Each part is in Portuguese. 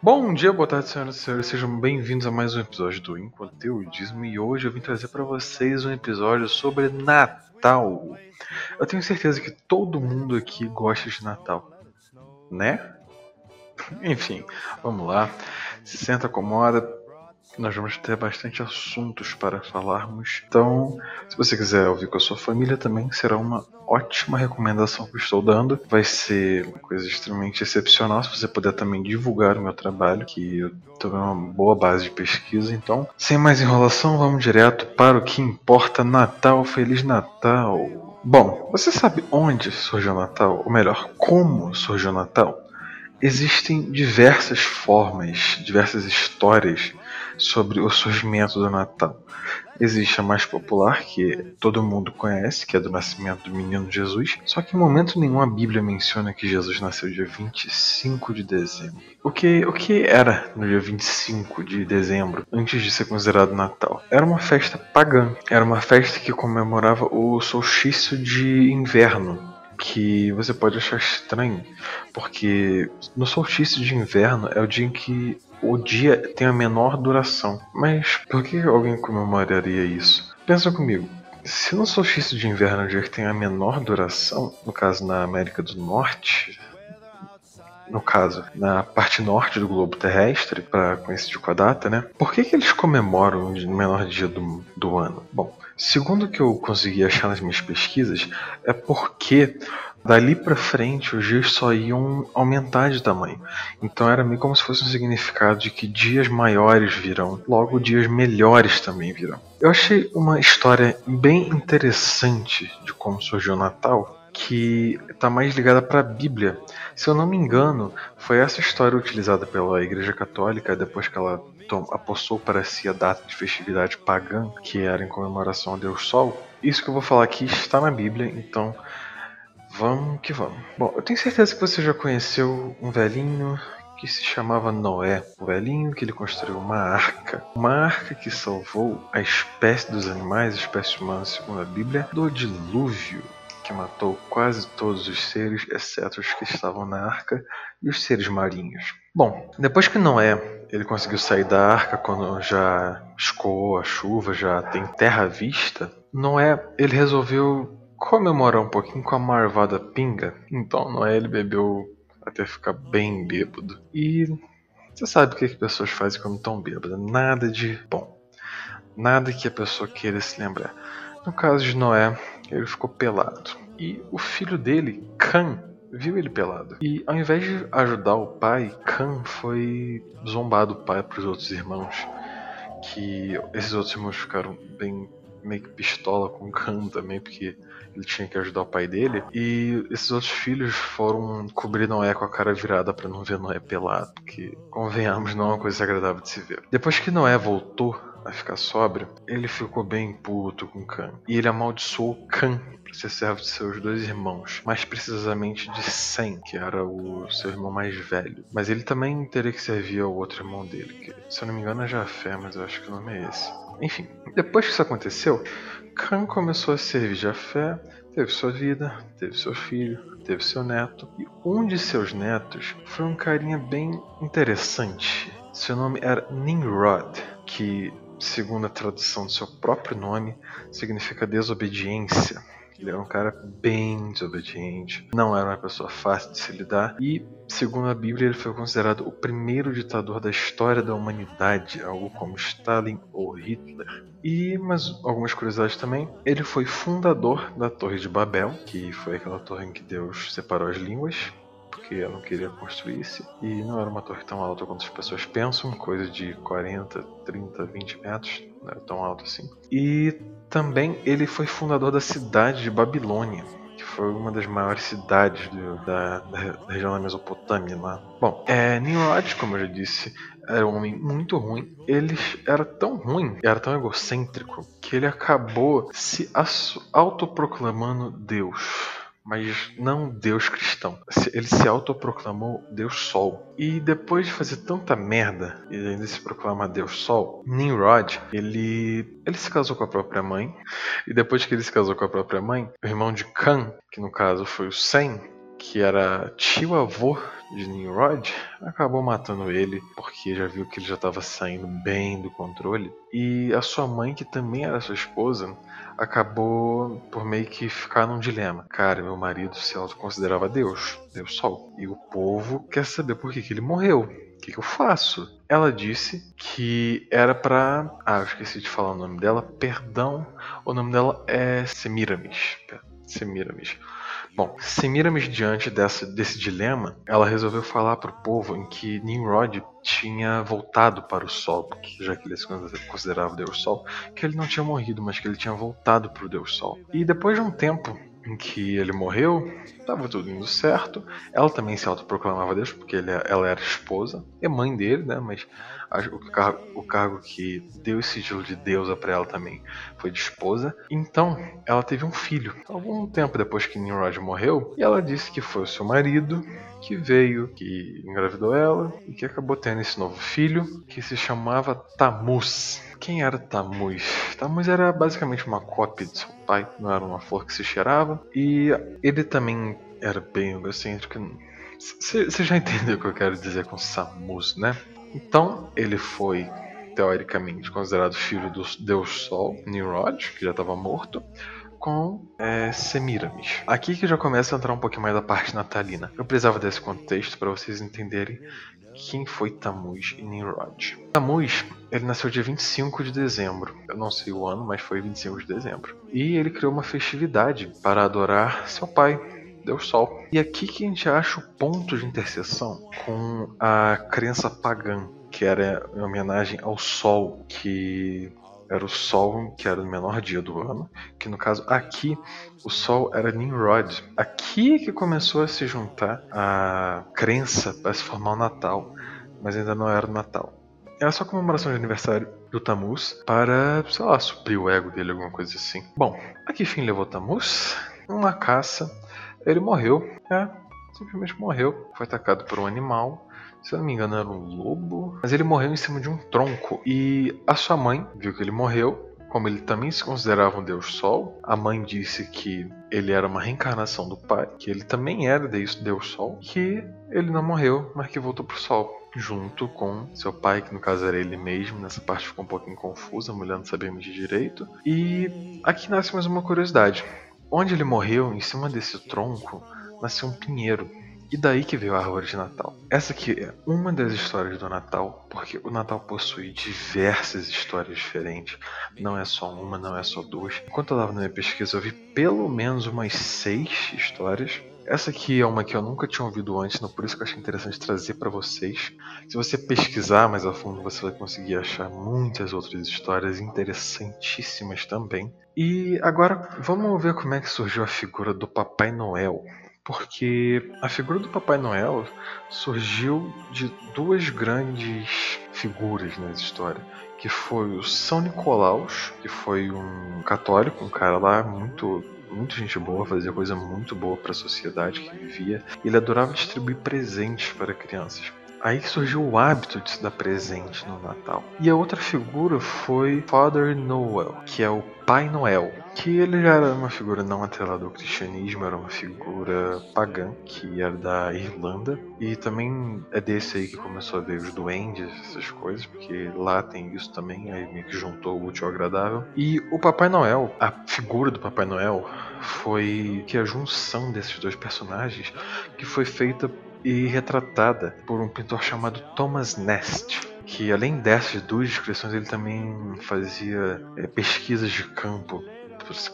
Bom dia, boa tarde, senhoras e senhores. Sejam bem-vindos a mais um episódio do Inconteudismo e hoje eu vim trazer para vocês um episódio sobre Natal. Eu tenho certeza que todo mundo aqui gosta de Natal, né? Enfim, vamos lá. Se senta, acomoda, nós vamos ter bastante assuntos para falarmos. Então, se você quiser ouvir com a sua família também, será uma ótima recomendação que estou dando. Vai ser uma coisa extremamente excepcional se você puder também divulgar o meu trabalho, que eu tenho uma boa base de pesquisa. Então, sem mais enrolação, vamos direto para o que importa: Natal, Feliz Natal! Bom, você sabe onde surgiu o Natal? Ou melhor, como surgiu o Natal? Existem diversas formas, diversas histórias sobre o surgimento do Natal. Existe a mais popular, que todo mundo conhece, que é do nascimento do menino Jesus, só que em momento nenhum a Bíblia menciona que Jesus nasceu dia 25 de dezembro. O que, o que era no dia 25 de dezembro, antes de ser considerado Natal? Era uma festa pagã, era uma festa que comemorava o solstício de inverno, que você pode achar estranho, porque no solstício de inverno é o dia em que o dia tem a menor duração. Mas por que alguém comemoraria isso? Pensa comigo. Se no solstício de inverno o dia que tem a menor duração, no caso na América do Norte, no caso, na parte norte do globo terrestre, para coincidir com a data, né? Por que, que eles comemoram o menor dia do, do ano? Bom, segundo o que eu consegui achar nas minhas pesquisas, é porque Dali para frente, os dias só iam aumentar de tamanho. Então era meio como se fosse um significado de que dias maiores virão, logo dias melhores também virão. Eu achei uma história bem interessante de como surgiu o Natal, que está mais ligada para a Bíblia. Se eu não me engano, foi essa história utilizada pela Igreja Católica depois que ela apossou para si a data de festividade pagã, que era em comemoração ao Deus Sol. Isso que eu vou falar aqui está na Bíblia, então Vamos que vamos. Bom, eu tenho certeza que você já conheceu um velhinho que se chamava Noé, o velhinho que ele construiu uma arca, uma arca que salvou a espécie dos animais, a espécie humana, segundo a Bíblia, do dilúvio que matou quase todos os seres, exceto os que estavam na arca e os seres marinhos. Bom, depois que Noé ele conseguiu sair da arca quando já escoou a chuva, já tem terra à vista, Noé ele resolveu comemorar um pouquinho com a marvada pinga. Então Noé ele bebeu até ficar bem bêbado. E você sabe o que, que pessoas fazem quando estão bêbadas? Nada de bom. Nada que a pessoa queira se lembrar. No caso de Noé, ele ficou pelado. E o filho dele, Cã, viu ele pelado. E ao invés de ajudar o pai, Cã foi zombar do pai para os outros irmãos. Que esses outros irmãos ficaram bem meio que pistola com Cã também, porque ele tinha que ajudar o pai dele. E esses outros filhos foram cobrir Noé com a cara virada para não ver Noé pelado, porque, convenhamos, não é uma coisa agradável de se ver. Depois que Noé voltou a ficar sóbrio, ele ficou bem puto com Cã. E ele amaldiçoou Cã para ser servo de seus dois irmãos, mais precisamente de Sem, que era o seu irmão mais velho. Mas ele também teria que servir ao outro irmão dele, que se eu não me engano é Jafé, mas eu acho que o nome é esse. Enfim, depois que isso aconteceu, Khan começou a servir Jafé, teve sua vida, teve seu filho, teve seu neto, e um de seus netos foi um carinha bem interessante. Seu nome era Nimrod, que, segundo a tradução do seu próprio nome, significa desobediência. Ele era um cara bem desobediente, não era uma pessoa fácil de se lidar e, segundo a Bíblia, ele foi considerado o primeiro ditador da história da humanidade, algo como Stalin ou Hitler. E, mas algumas curiosidades também, ele foi fundador da Torre de Babel, que foi aquela torre em que Deus separou as línguas, porque eu não queria construir-se. E não era uma torre tão alta quanto as pessoas pensam, coisa de 40, 30, 20 metros, não era tão alto assim. E também ele foi fundador da cidade de Babilônia, foi uma das maiores cidades do, da, da, região da Mesopotâmia lá. Bom, é, Nimrod, como eu já disse, era um homem muito ruim. Ele era tão ruim, era tão egocêntrico, que ele acabou se autoproclamando Deus mas não Deus cristão. Ele se autoproclamou Deus Sol. E depois de fazer tanta merda e ainda se proclamar Deus Sol, Nimrod, ele ele se casou com a própria mãe. E depois que ele se casou com a própria mãe, o irmão de Can, que no caso foi o Sem, que era tio-avô de Nimrod, acabou matando ele porque já viu que ele já estava saindo bem do controle. E a sua mãe, que também era sua esposa, acabou por meio que ficar num dilema. Cara, meu marido se autoconsiderava Deus, Deus Sol. E o povo quer saber por que, que ele morreu. O que, que eu faço? Ela disse que era pra. Ah, eu esqueci de falar o nome dela. Perdão. O nome dela é Semiramis. Semiramis. Bom, Semiramis, diante dessa, desse dilema, ela resolveu falar para o povo em que Nimrod tinha voltado para o Sol, já que ele se considerava Deus Sol, que ele não tinha morrido, mas que ele tinha voltado para o Deus Sol. E depois de um tempo em que ele morreu, estava tudo indo certo. Ela também se autoproclamava Deus, porque ele, ela era esposa, é mãe dele, né? Mas o cargo, o cargo que deu esse título de deusa para ela também foi de esposa. Então, ela teve um filho. Algum tempo depois que Nimrod morreu, e ela disse que foi o seu marido que veio, que engravidou ela e que acabou tendo esse novo filho, que se chamava Tamuz. Quem era Tamuz? Tamuz era basicamente uma cópia de seu pai, não era uma flor que se cheirava, e ele também era bem egocêntrico. Você já entendeu o que eu quero dizer com Samuz, né? Então, ele foi teoricamente considerado filho do deus Sol, Nimrod, que já estava morto, com é, Semiramis. Aqui que já começa a entrar um pouquinho mais da parte natalina. Eu precisava desse contexto para vocês entenderem quem foi Tamuz e Nimrod. Tamuz, ele nasceu dia 25 de dezembro. Eu não sei o ano, mas foi 25 de dezembro. E ele criou uma festividade para adorar seu pai, Deus Sol. E aqui que a gente acha o ponto de interseção com a crença pagã, que era em homenagem ao Sol, que era o Sol, que era o menor dia do ano, que no caso aqui o Sol era Nimrod. Aqui que começou a se juntar a crença para se formar o Natal, mas ainda não era o Natal. Era só comemoração de aniversário do Tamuz para, sei lá, suprir o ego dele, alguma coisa assim. Bom, a que fim levou Tamuz? Uma caça. Ele morreu, é, simplesmente morreu. Foi atacado por um animal se eu não me engano, era um lobo. Mas ele morreu em cima de um tronco. E a sua mãe viu que ele morreu. Como ele também se considerava um deus sol, a mãe disse que ele era uma reencarnação do pai, que ele também era deus sol, que ele não morreu, mas que voltou pro sol junto com seu pai, que no caso era ele mesmo. Nessa parte ficou um pouquinho confusa, a mulher não sabia medir direito. E aqui nasce mais uma curiosidade. Onde ele morreu, em cima desse tronco, nasceu um pinheiro. E daí que veio a árvore de Natal. Essa aqui é uma das histórias do Natal, porque o Natal possui diversas histórias diferentes. Não é só uma, não é só duas. Enquanto eu estava na minha pesquisa, eu vi pelo menos umas seis histórias. Essa aqui é uma que eu nunca tinha ouvido antes, não por isso que eu achei interessante trazer para vocês. Se você pesquisar mais a fundo, você vai conseguir achar muitas outras histórias interessantíssimas também. E agora vamos ver como é que surgiu a figura do Papai Noel porque a figura do Papai Noel surgiu de duas grandes figuras na história, que foi o São Nicolaus, que foi um católico, um cara lá muito muito gente boa, fazia coisa muito boa para a sociedade que vivia. Ele adorava distribuir presentes para crianças. Aí surgiu o hábito de se dar presente no Natal. E a outra figura foi Father Noel, que é o Pai Noel, que ele já era uma figura não atrelada ao cristianismo, era uma figura pagã, que era da Irlanda, e também é desse aí que começou a ver os duendes, essas coisas, porque lá tem isso também, aí meio que juntou o útil ao agradável. E o Papai Noel, a figura do Papai Noel, foi que a junção desses dois personagens que foi feita e retratada por um pintor chamado Thomas Nast, que além dessas duas descrições ele também fazia é, pesquisas de campo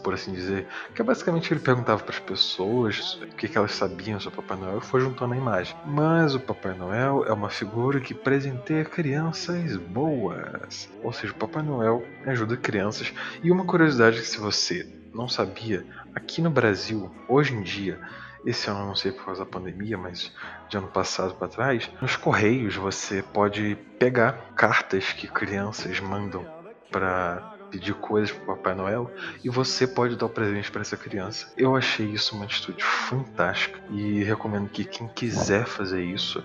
por assim dizer, que é basicamente ele perguntava para as pessoas o que, que, elas sabiam sobre o Papai Noel e foi juntando a imagem. Mas o Papai Noel é uma figura que presenteia crianças boas, ou seja, o Papai Noel ajuda crianças. E uma curiosidade que se você não sabia, aqui no Brasil, hoje em dia, esse ano não sei por causa da pandemia, mas de ano passado para trás, nos correios você pode pegar cartas que crianças mandam para pedir coisas para Papai Noel e você pode dar o presente para essa criança. Eu achei isso uma atitude fantástica e recomendo que quem quiser fazer isso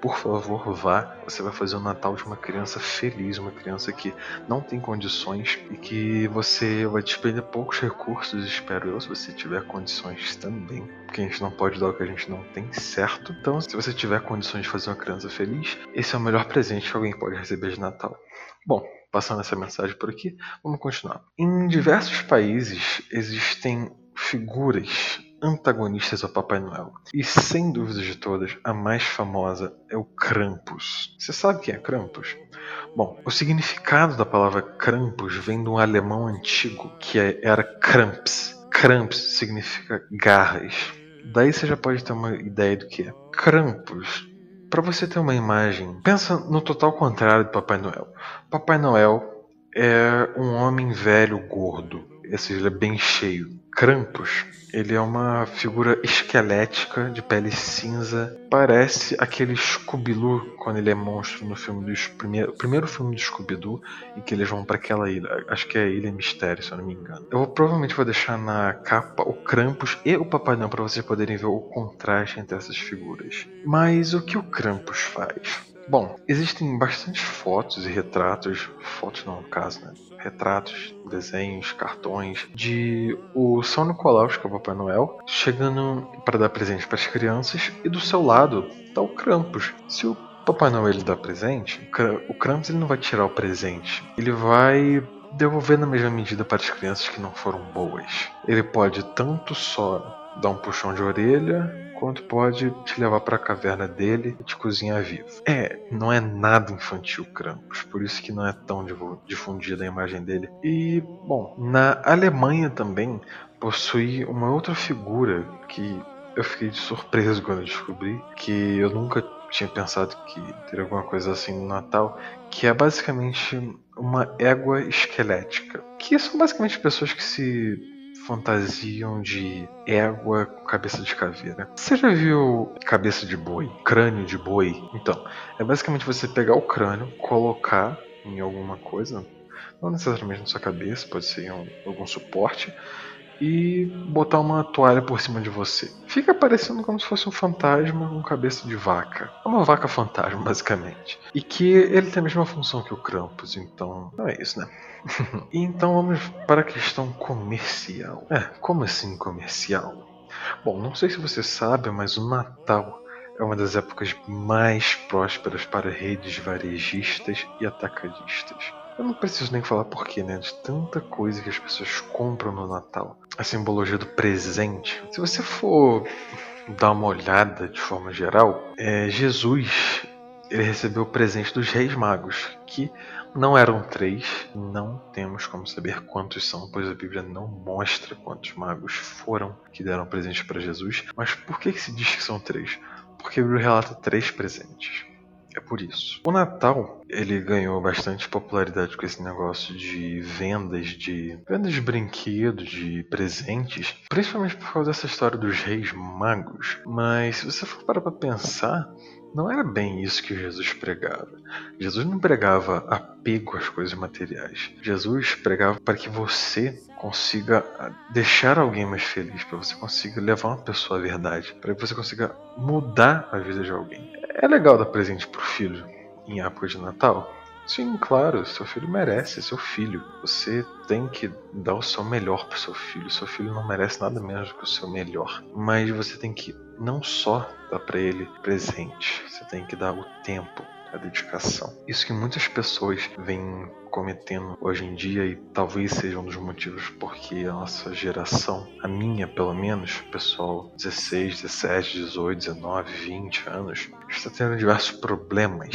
por favor, vá. Você vai fazer o Natal de uma criança feliz, uma criança que não tem condições e que você vai despender poucos recursos, espero eu, se você tiver condições também. Porque a gente não pode dar o que a gente não tem, certo? Então, se você tiver condições de fazer uma criança feliz, esse é o melhor presente que alguém pode receber de Natal. Bom, passando essa mensagem por aqui, vamos continuar. Em diversos países existem figuras antagonistas ao Papai Noel. E sem dúvidas de todas, a mais famosa é o Krampus. Você sabe quem é Krampus? Bom, o significado da palavra Krampus vem de um alemão antigo que é, era Kramps. Kramps significa garras. Daí você já pode ter uma ideia do que é. Krampus, para você ter uma imagem, pensa no total contrário do Papai Noel. Papai Noel é um homem velho gordo, esse ele é bem cheio. Krampus ele é uma figura esquelética de pele cinza. Parece aquele Scooby-Doo quando ele é monstro no filme do primeiro, primeiro filme do Scooby-Doo em que eles vão para aquela ilha. Acho que é a Ilha Mistério, se eu não me engano. Eu provavelmente vou deixar na capa o Krampus e o Papai Noel para vocês poderem ver o contraste entre essas figuras. Mas o que o Krampus faz? Bom, existem bastante fotos e retratos, fotos não no caso, né? Retratos, desenhos, cartões de o São Nicolau, que é o Papai Noel, chegando para dar presente para as crianças e do seu lado está o Krampus. Se o Papai Noel ele dá presente, o Krampus ele não vai tirar o presente, ele vai devolver na mesma medida para as crianças que não foram boas. Ele pode tanto só dar um puxão de orelha quanto pode te levar para a caverna dele e te cozinhar vivo. É, não é nada infantil Krampus, por isso que não é tão difundida a imagem dele. E, bom, na Alemanha também possui uma outra figura que eu fiquei surpreso quando descobri, que eu nunca tinha pensado que teria alguma coisa assim no Natal, que é basicamente uma égua esquelética. Que são basicamente pessoas que se fantasiam de égua com cabeça de caveira. Você já viu cabeça de boi? Crânio de boi? Então, é basicamente você pegar o crânio, colocar em alguma coisa, não necessariamente na sua cabeça, pode ser em algum suporte, e botar uma toalha por cima de você. Fica parecendo como se fosse um fantasma com cabeça de vaca. É uma vaca fantasma, basicamente. E que ele tem a mesma função que o Krampus, então. Não é isso, né? então vamos para a questão comercial. É, como assim comercial? Bom, não sei se você sabe, mas o Natal é uma das épocas mais prósperas para redes varejistas e atacadistas. Eu não preciso nem falar porquê, né? De tanta coisa que as pessoas compram no Natal. A simbologia do presente. Se você for dar uma olhada de forma geral, é, Jesus ele recebeu o presente dos Reis Magos, que não eram três, não temos como saber quantos são, pois a Bíblia não mostra quantos magos foram que deram presente para Jesus. Mas por que, que se diz que são três? Porque a Bíblia relata três presentes. É por isso. O Natal, ele ganhou bastante popularidade com esse negócio de vendas de vendas de brinquedos, de presentes, principalmente por causa dessa história dos reis magos. Mas se você for parar para pensar, não era bem isso que Jesus pregava. Jesus não pregava apego às coisas materiais. Jesus pregava para que você consiga deixar alguém mais feliz, para você consiga levar uma pessoa à verdade, para que você consiga mudar a vida de alguém. É legal dar presente pro filho em época de Natal? Sim, claro, seu filho merece, seu filho. Você tem que dar o seu melhor pro seu filho. Seu filho não merece nada menos do que o seu melhor. Mas você tem que não só dar para ele presente, você tem que dar o tempo, a dedicação. Isso que muitas pessoas vêm cometendo hoje em dia e talvez seja um dos motivos porque a nossa geração, a minha pelo menos, pessoal 16, 17, 18, 19, 20 anos, está tendo diversos problemas.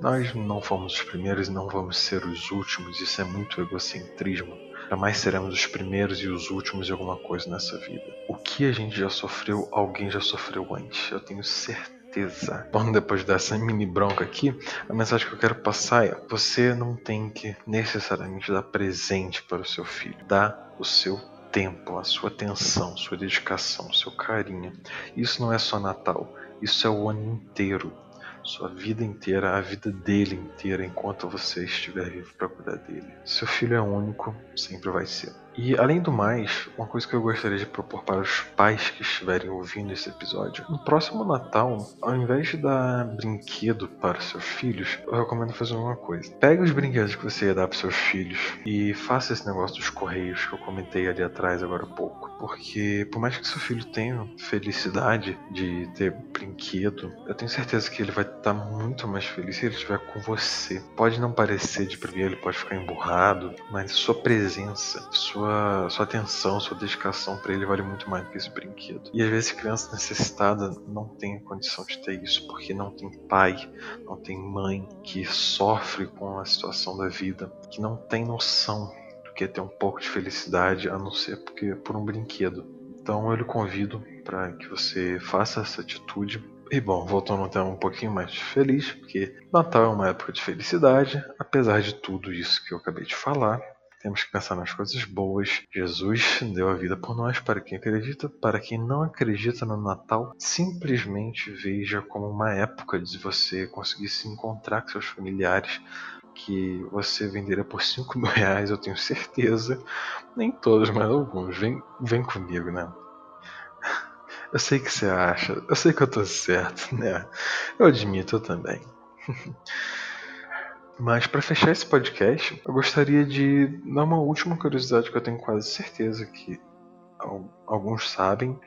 Nós não fomos os primeiros e não vamos ser os últimos, isso é muito egocentrismo. Jamais seremos os primeiros e os últimos de alguma coisa nessa vida. O que a gente já sofreu, alguém já sofreu antes. Eu tenho certeza certeza. Bom, depois dessa mini bronca aqui, a mensagem que eu quero passar é: você não tem que necessariamente dar presente para o seu filho. Dá o seu tempo, a sua atenção, sua dedicação, seu carinho. Isso não é só Natal, isso é o ano inteiro. Sua vida inteira, a vida dele inteira, enquanto você estiver vivo para cuidar dele. Seu filho é único, sempre vai ser. E além do mais, uma coisa que eu gostaria de propor para os pais que estiverem ouvindo esse episódio: no próximo Natal, ao invés de dar brinquedo para seus filhos, eu recomendo fazer uma coisa. Pegue os brinquedos que você ia dar para seus filhos e faça esse negócio dos correios que eu comentei ali atrás agora há pouco. Porque por mais que seu filho tenha felicidade de ter brinquedo, eu tenho certeza que ele vai estar muito mais feliz se ele estiver com você. Pode não parecer de primeiro, ele pode ficar emburrado, mas sua presença, sua, sua atenção, sua dedicação para ele vale muito mais do que esse brinquedo. E às vezes criança necessitada não tem condição de ter isso porque não tem pai, não tem mãe que sofre com a situação da vida, que não tem noção do que é ter um pouco de felicidade, a não ser porque por um brinquedo. Então eu lhe convido para que você faça essa atitude. E bom, voltando a ter um pouquinho mais feliz, porque Natal é uma época de felicidade, apesar de tudo isso que eu acabei de falar. Temos que pensar nas coisas boas. Jesus deu a vida por nós, para quem acredita. Para quem não acredita no Natal, simplesmente veja como uma época de você conseguir se encontrar com seus familiares, que você venderia por 5 mil reais, eu tenho certeza. Nem todos, mas alguns. Vem, vem comigo, né? Eu sei que você acha, eu sei que eu tô certo, né? Eu admito, eu também. Mas para fechar esse podcast, eu gostaria de dar uma última curiosidade que eu tenho quase certeza que alguns sabem,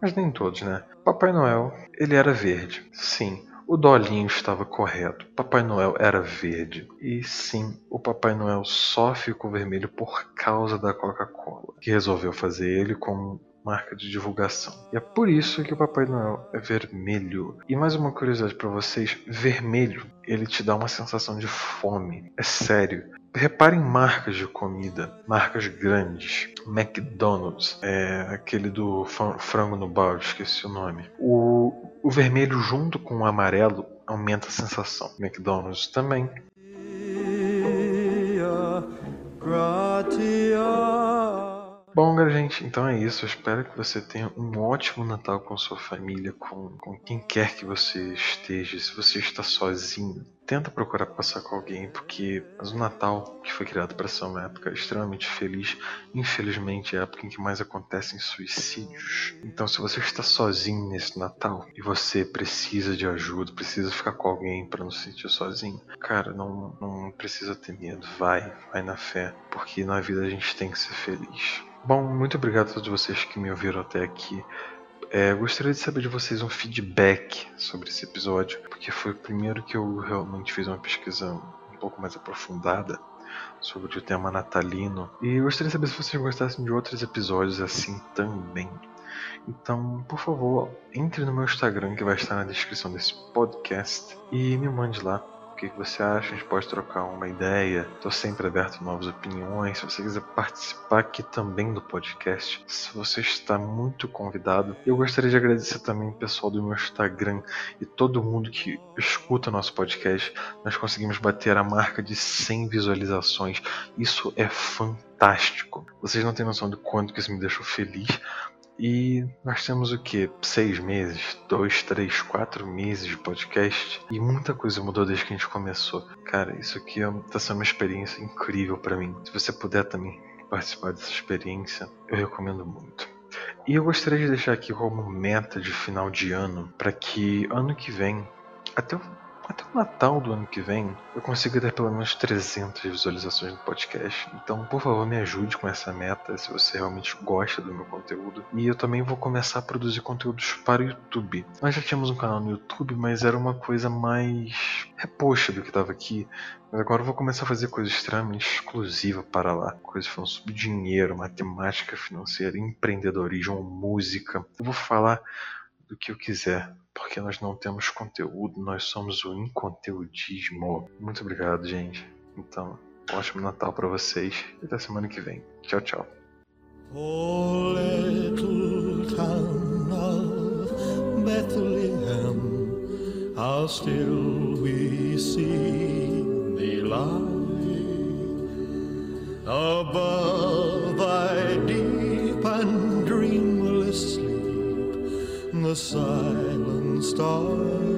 mas nem todos, né? Papai Noel, ele era verde. Sim, o Dolinho estava correto. Papai Noel era verde. E sim, o Papai Noel só ficou vermelho por causa da Coca-Cola, que resolveu fazer ele como marca de divulgação. E é por isso que o Papai Noel é vermelho. E mais uma curiosidade para vocês: vermelho, ele te dá uma sensação de fome. É sério. Repare em marcas de comida, marcas grandes. McDonald's, é aquele do frango no balde, esqueci o nome. O, o vermelho junto com o amarelo aumenta a sensação. McDonald's também. Bom, galera, gente, então é isso. Eu espero que você tenha um ótimo Natal com sua família, com, com quem quer que você esteja. Se você está sozinho, tenta procurar passar com alguém, porque o Natal, que foi criado para ser uma época extremamente feliz, infelizmente é a época em que mais acontecem suicídios. Então, se você está sozinho nesse Natal e você precisa de ajuda, precisa ficar com alguém para não se sentir sozinho, cara, não, não precisa ter medo. Vai, vai na fé, porque na vida a gente tem que ser feliz. Bom, muito obrigado a todos vocês que me ouviram até aqui. É, gostaria de saber de vocês um feedback sobre esse episódio, porque foi o primeiro que eu realmente fiz uma pesquisa um pouco mais aprofundada sobre o tema natalino. E gostaria de saber se vocês gostassem de outros episódios assim também. Então, por favor, entre no meu Instagram que vai estar na descrição desse podcast e me mande lá que, que você acha, a gente pode trocar uma ideia. Estou sempre aberto a novas opiniões. Se você quiser participar aqui também do podcast, se você está muito convidado. Eu gostaria de agradecer também o pessoal do meu Instagram e todo mundo que escuta nosso podcast. Nós conseguimos bater a marca de 100 visualizações. Isso é fantástico. Vocês não têm noção do quanto que isso me deixou feliz, e nós temos o que? Seis meses? Dois, três, quatro meses de podcast. E muita coisa mudou desde que a gente começou. Cara, isso aqui está sendo uma experiência incrível para mim. Se você puder também participar dessa experiência, eu recomendo muito. E eu gostaria de deixar aqui como meta de final de ano para que ano que vem, até o até o Natal do ano que vem eu consigo ter pelo menos 300 visualizações no podcast. Então, por favor, me ajude com essa meta se você realmente gosta do meu conteúdo. E eu também vou começar a produzir conteúdos para o YouTube. Nós já tínhamos um canal no YouTube, mas era uma coisa mais reposta do que estava aqui. Mas agora eu vou começar a fazer coisas extremamente exclusivas para lá. Coisas falando sobre dinheiro, matemática financeira, empreendedorismo, música. Eu vou falar do que eu quiser, porque nós não temos conteúdo, nós somos o inconteudismo. Muito obrigado, gente. Então, ótimo Natal para vocês e até semana que vem. Tchau, tchau. How still we see above. the silent stars.